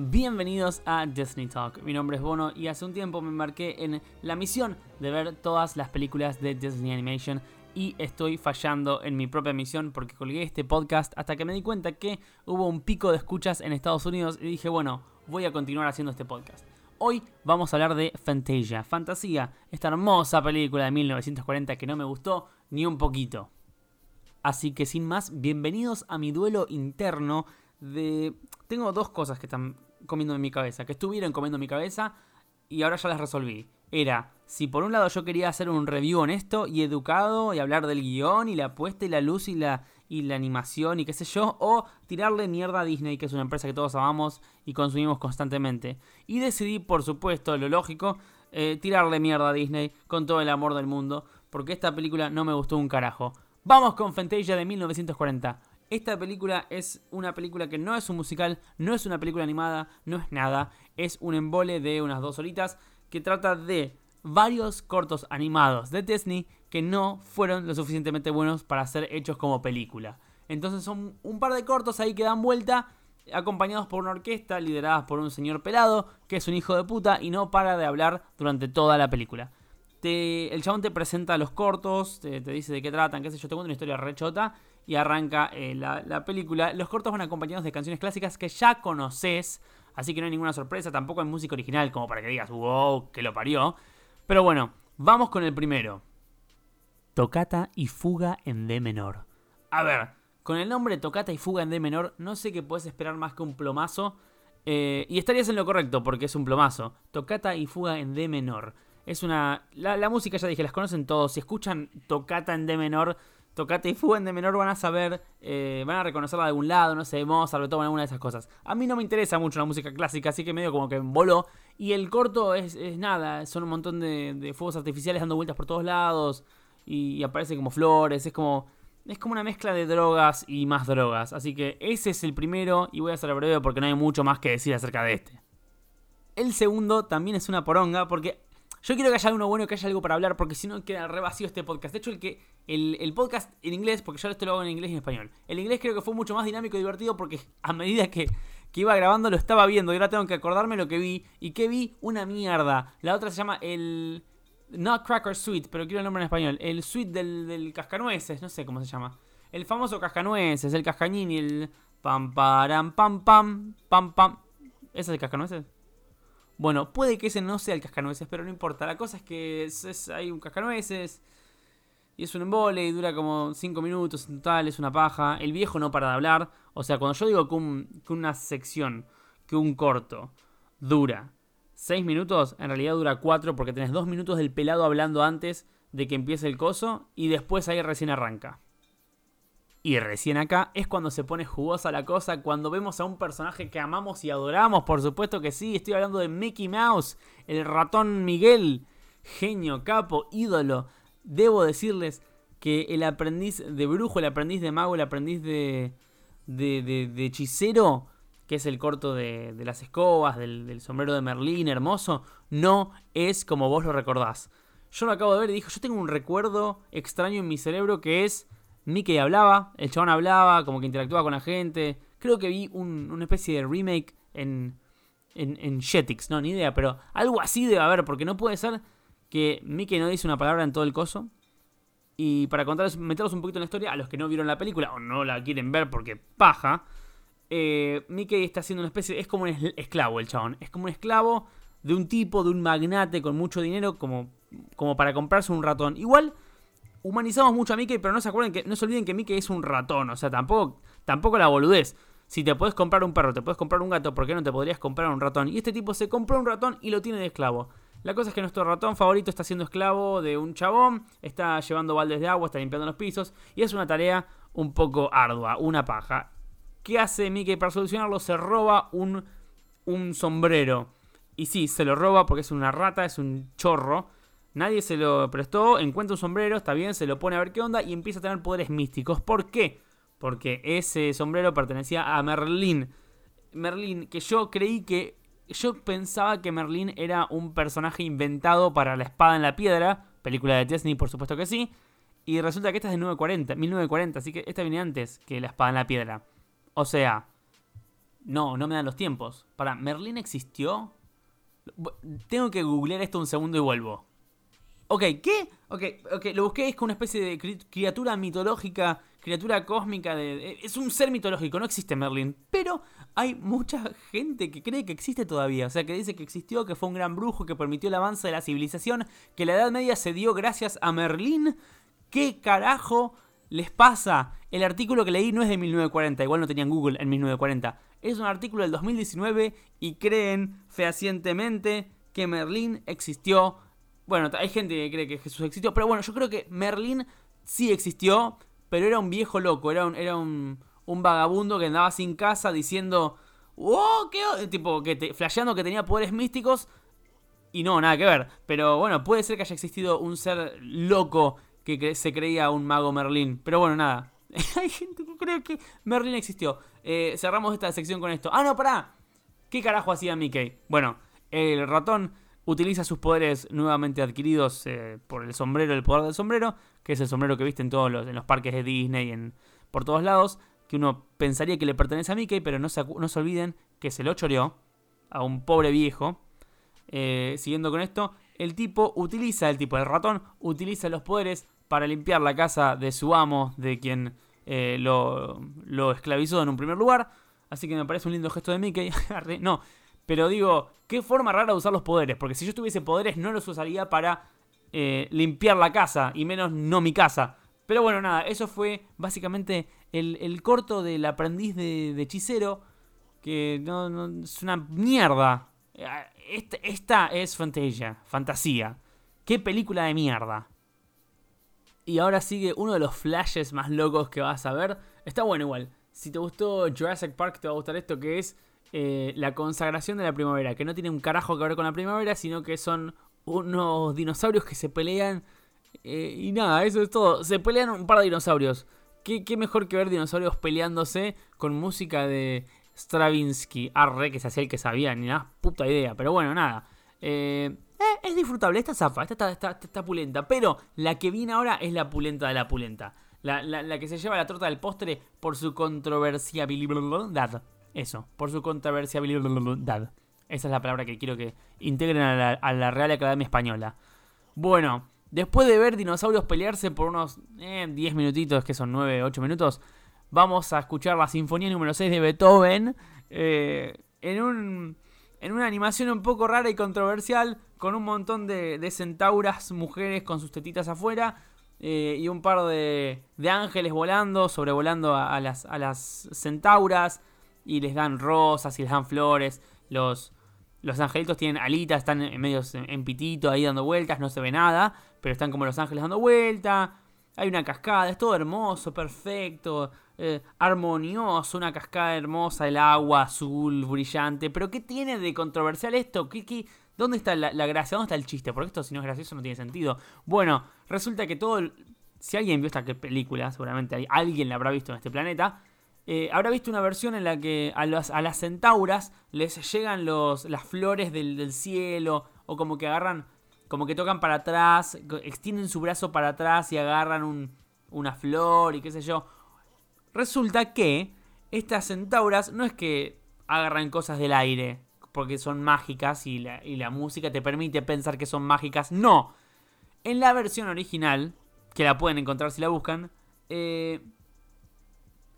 Bienvenidos a Disney Talk. Mi nombre es Bono y hace un tiempo me embarqué en la misión de ver todas las películas de Disney Animation y estoy fallando en mi propia misión porque colgué este podcast hasta que me di cuenta que hubo un pico de escuchas en Estados Unidos y dije, bueno, voy a continuar haciendo este podcast. Hoy vamos a hablar de Fantasia, Fantasía, esta hermosa película de 1940 que no me gustó ni un poquito. Así que sin más, bienvenidos a mi duelo interno de... Tengo dos cosas que están comiendo en mi cabeza, que estuvieron comiendo en mi cabeza y ahora ya las resolví. Era, si por un lado yo quería hacer un review honesto y educado y hablar del guion y la apuesta y la luz y la, y la animación y qué sé yo, o tirarle mierda a Disney, que es una empresa que todos amamos y consumimos constantemente. Y decidí, por supuesto, lo lógico, eh, tirarle mierda a Disney con todo el amor del mundo, porque esta película no me gustó un carajo. Vamos con Fantasia de 1940. Esta película es una película que no es un musical, no es una película animada, no es nada. Es un embole de unas dos horitas que trata de varios cortos animados de Disney que no fueron lo suficientemente buenos para ser hechos como película. Entonces son un par de cortos ahí que dan vuelta, acompañados por una orquesta liderada por un señor pelado, que es un hijo de puta y no para de hablar durante toda la película. el chabón te presenta los cortos, te, dice de qué tratan, qué sé yo, te cuento una historia rechota y arranca eh, la, película. Los cortos van acompañados de canciones clásicas que ya conoces, así que no hay ninguna sorpresa, tampoco hay música original como para que digas, wow, que lo parió. Pero bueno, vamos con el primero. Tocata y fuga en D menor. A ver, con el nombre Tocata y fuga en D menor, no sé qué puedes esperar más que un plomazo. Eh, y estarías en lo correcto, porque es un plomazo. Tocata y fuga en D menor. Es una. La, la música, ya dije, las conocen todos. Si escuchan Tocata en D menor, Tocate y Fugen de menor van a saber, eh, van a reconocerla de algún lado, no sé, Mozart, Beethoven, alguna de esas cosas. A mí no me interesa mucho la música clásica, así que medio como que voló. Y el corto es, nada, son un montón de, fuegos artificiales dando vueltas por todos lados y, y aparecen como flores, es como... Es como una mezcla de drogas y más drogas. Así que ese es el primero y voy a ser breve porque no hay mucho más que decir acerca de este. El segundo también es una poronga porque yo quiero que haya uno bueno, que haya algo para hablar, porque si no queda re vacío este podcast. De hecho, el que el, podcast en inglés, porque yo esto lo hago en inglés y en español. El inglés creo que fue mucho más dinámico y divertido porque a medida que, iba grabando lo estaba viendo y ahora tengo que acordarme lo que vi. ¿Y que vi? Una mierda. La otra se llama el... Nutcracker Suite, pero quiero el nombre en español. El suite del, del cascanueces, no sé cómo se llama. El famoso cascanueces, el cascañín y el... Pam, param, pam, pam, pam, pam. ¿Ese es el cascanueces? Bueno, puede que ese no sea el cascanueces, pero no importa. La cosa es que hay un cascanueces y es un embole y dura como 5 minutos en total, es una paja. El viejo no para de hablar. O sea, cuando yo digo que, una sección, que un corto, dura 6 minutos, en realidad dura 4 porque tenés 2 minutos del pelado hablando antes de que empiece el coso y después ahí recién arranca. Y recién acá es cuando se pone jugosa la cosa, cuando vemos a un personaje que amamos y adoramos, por supuesto que sí, estoy hablando de Mickey Mouse, el ratón Miguel, genio, capo, ídolo. Debo decirles que el aprendiz de brujo, el aprendiz de mago, el aprendiz de, de, de, hechicero, que es el corto de, de las escobas, del, sombrero de Merlín, hermoso, no es como vos lo recordás. Yo lo acabo de ver y dijo, yo tengo un recuerdo extraño en mi cerebro que es Mickey hablaba, el chabón hablaba, como que interactuaba con la gente. Creo que vi una especie de remake en, en, en Jetix, no, ni idea, pero algo así debe haber, porque no puede ser que Mickey no dice una palabra en todo el coso. Y para contarles, meterlos un poquito en la historia, a los que no vieron la película o no la quieren ver porque paja, eh, Mickey está haciendo una especie, es como un esclavo el chabón, es como un esclavo de un tipo, de un magnate con mucho dinero, como, como para comprarse un ratón. Igual humanizamos mucho a Mickey, pero no se acuerden que no se olviden que Mickey es un ratón, o sea, tampoco tampoco la boludez. Si te puedes comprar un perro, te puedes comprar un gato, ¿por qué no te podrías comprar un ratón? Y este tipo se compró un ratón y lo tiene de esclavo. La cosa es que nuestro ratón favorito está siendo esclavo de un chabón, está llevando baldes de agua, está limpiando los pisos y es una tarea un poco ardua, una paja. ¿Qué hace Mickey para solucionarlo? Se roba un, un sombrero. Y sí, se lo roba porque es una rata, es un chorro. Nadie se lo prestó, encuentra un sombrero, está bien, se lo pone a ver qué onda y empieza a tener poderes místicos. ¿Por qué? Porque ese sombrero pertenecía a Merlín. Merlín, que yo creí que. Yo pensaba que Merlín era un personaje inventado para la espada en la piedra. Película de Disney, por supuesto que sí. Y resulta que esta es de 1940, 1940, así que esta viene antes que la espada en la piedra. O sea, No, no me dan los tiempos. Para, ¿Merlín existió? Tengo que googlear esto un segundo y vuelvo. Ok, ¿qué? Ok, ok, lo busqué, es como una especie de criatura mitológica, criatura cósmica, de, eh, es un ser mitológico, no existe Merlin, pero hay mucha gente que cree que existe todavía, o sea, que dice que existió, que fue un gran brujo, que permitió el avance de la civilización, que la Edad Media se dio gracias a Merlín. ¿Qué carajo les pasa? El artículo que leí no es de 1940, igual no tenían Google en 1940, es un artículo del 2019 y creen fehacientemente que Merlín existió bueno, hay gente que cree que Jesús existió, pero bueno, yo creo que Merlín sí existió, pero era un viejo loco, era un, era un, vagabundo que andaba sin casa diciendo, ¡Oh, qué! Tipo, que te, flasheando que tenía poderes místicos. Y no, nada que ver. Pero bueno, puede ser que haya existido un ser loco que se creía un mago Merlín. Pero bueno, nada. Hay gente que cree que Merlín existió. Eh, cerramos esta sección con esto. ¡Ah, no, pará! ¿Qué carajo hacía Mickey? Bueno, el ratón utiliza sus poderes nuevamente adquiridos eh, por el sombrero, el poder del sombrero, que es el sombrero que viste en todos los, en los parques de Disney, en, por todos lados, que uno pensaría que le pertenece a Mickey, pero no se, no se olviden que se lo choreó a un pobre viejo. Eh, siguiendo con esto, el tipo utiliza, el tipo del ratón, utiliza los poderes para limpiar la casa de su amo, de quien eh, lo, lo esclavizó en un primer lugar. Así que me parece un lindo gesto de Mickey. no, pero digo, qué forma rara de usar los poderes. Porque si yo tuviese poderes no los usaría para eh, limpiar la casa. Y menos no mi casa. Pero bueno, nada, eso fue básicamente el, corto del aprendiz de, hechicero. Que no, es una mierda. Esta, esta es Fantasia, fantasía. Qué película de mierda. Y ahora sigue uno de los flashes más locos que vas a ver. Está bueno igual. Si te gustó Jurassic Park, te va a gustar esto que es eh, la consagración de la primavera, que no tiene un carajo que ver con la primavera, sino que son unos dinosaurios que se pelean. Eh, y nada, eso es todo. Se pelean un par de dinosaurios. ¿Qué, mejor que ver dinosaurios peleándose con música de Stravinsky? Arre, que se hacía el que sabía, ni nada, puta idea. Pero bueno, nada. Eh, es disfrutable, esta zafa, esta está, pulenta. Pero la que viene ahora es la pulenta de la pulenta. La, la que se lleva la torta del postre por su controversiabilidad. Eso, por su controversiabilidad. Esa es la palabra que quiero que integren a la, Real Academia Española. Bueno, después de ver dinosaurios pelearse por unos 10 eh, minutitos, que son 9, 8 minutos, vamos a escuchar la Sinfonía número 6 de Beethoven eh, en, un, en una animación un poco rara y controversial, con un montón de, centauras, mujeres con sus tetitas afuera. Eh, y un par de, de, ángeles volando, sobrevolando a, las, a las centauras y les dan rosas y les dan flores. Los, los angelitos tienen alitas, están en medio en pitito ahí dando vueltas, no se ve nada, pero están como los ángeles dando vuelta. Hay una cascada, es todo hermoso, perfecto, eh, armonioso, una cascada hermosa, el agua azul, brillante. Pero ¿qué tiene de controversial esto? ¿Qué, dónde está la, gracia? ¿Dónde está el chiste? Porque esto si no es gracioso no tiene sentido. Bueno, resulta que todo... si alguien vio esta película, seguramente alguien la habrá visto en este planeta, eh, habrá visto una versión en la que a, las centauras les llegan los, las flores del, cielo o como que agarran, como que tocan para atrás, extienden su brazo para atrás y agarran una flor y qué sé yo. Resulta que estas centauras no es que agarran cosas del aire porque son mágicas y la, y la música te permite pensar que son mágicas. No. En la versión original, que la pueden encontrar si la buscan, eh,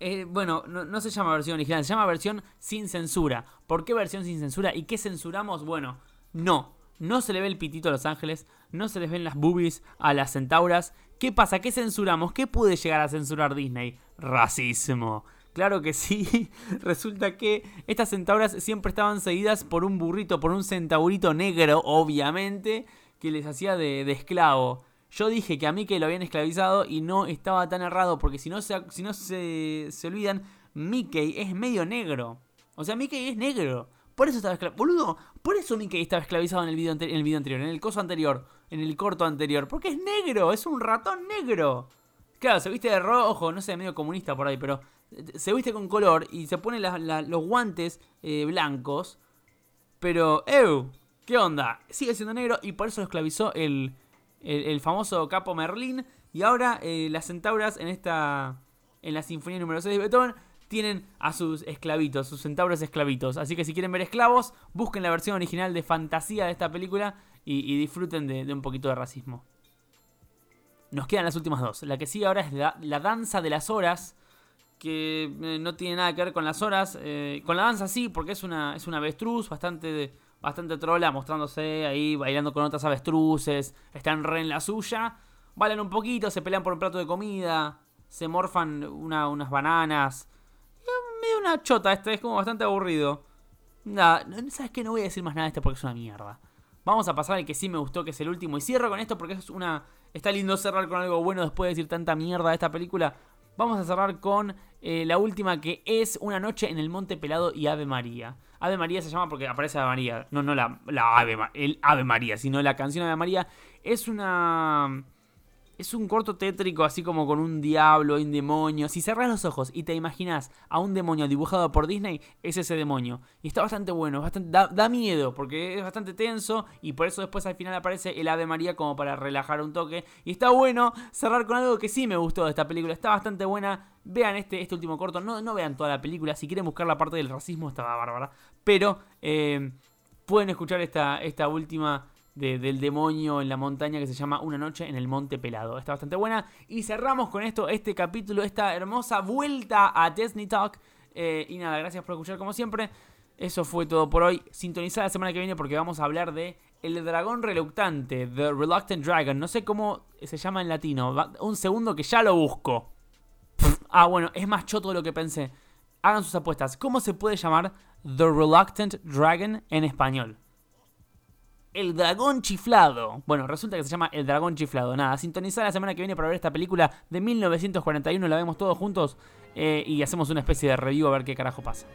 eh, bueno, no, se llama versión original, se llama versión sin censura. ¿Por qué versión sin censura? ¿Y qué censuramos? Bueno, no. No se le ve el pitito a los ángeles, no se les ven las boobies a las centauras. ¿Qué pasa? ¿Qué censuramos? ¿Qué puede llegar a censurar Disney? Racismo. Claro que sí. Resulta que estas centauras siempre estaban seguidas por un burrito, por un centaurito negro, obviamente, que les hacía de, de esclavo. Yo dije que a Mickey lo habían esclavizado y no estaba tan errado, porque si no se, si no se, se olvidan, Mickey es medio negro. O sea, Mickey es negro. Por eso estaba esclavizado. Boludo, por eso Mickey estaba esclavizado en el, video en el video anterior, en el coso anterior, en el corto anterior. Porque es negro, es un ratón negro. Claro, se viste de rojo, no sé, medio comunista por ahí, pero se viste con color y se pone los guantes eh, blancos. Pero, ¡ew! ¿Qué onda? Sigue siendo negro y por eso lo esclavizó el, el, famoso capo Merlín. Y ahora eh, las centauras en esta. En la Sinfonía número 6 de Beethoven tienen a sus esclavitos, sus centauros esclavitos. Así que si quieren ver esclavos, busquen la versión original de fantasía de esta película y, disfruten de, un poquito de racismo. Nos quedan las últimas dos. La que sigue ahora es la, danza de las horas, que eh, no tiene nada que ver con las horas. Eh, con la danza sí, porque es una, es una avestruz bastante, bastante trola, mostrándose ahí, bailando con otras avestruces. Están re en la suya. Bailan un poquito, se pelean por un plato de comida, se morfan unas bananas. Medio una chota, este es como bastante aburrido. Nada, ¿sabes qué? No voy a decir más nada de este porque es una mierda. Vamos a pasar al que sí me gustó, que es el último. Y cierro con esto porque es una. Está lindo cerrar con algo bueno después de decir tanta mierda de esta película. Vamos a cerrar con eh, la última que es Una noche en el Monte Pelado y Ave María. Ave María se llama porque aparece Ave María. No, no la, la Ave, el Ave María, sino la canción Ave María. Es una es un corto tétrico, así como con un diablo y un demonio. Si cerras los ojos y te imaginas a un demonio dibujado por Disney, es ese demonio. Y está bastante bueno, bastante, da, miedo, porque es bastante tenso. Y por eso después al final aparece el Ave María como para relajar un toque. Y está bueno cerrar con algo que sí me gustó de esta película. Está bastante buena. Vean este, este último corto. No, no vean toda la película. Si quieren buscar la parte del racismo, estaba bárbara. Pero eh, pueden escuchar esta, esta última del demonio en la montaña que se llama Una noche en el monte pelado. Está bastante buena. Y cerramos con esto este capítulo, esta hermosa vuelta a Disney Talk. Eh, y nada, gracias por escuchar como siempre. Eso fue todo por hoy. Sintonizada la semana que viene porque vamos a hablar de El dragón reluctante, The Reluctant Dragon. No sé cómo se llama en latino. Un segundo que ya lo busco. Ah, bueno, es más choto de lo que pensé. Hagan sus apuestas. ¿Cómo se puede llamar The Reluctant Dragon en español? El Dragón Chiflado. Bueno, resulta que se llama El Dragón Chiflado. Nada, sintonizar la semana que viene para ver esta película de 1941. La vemos todos juntos eh, y hacemos una especie de review a ver qué carajo pasa.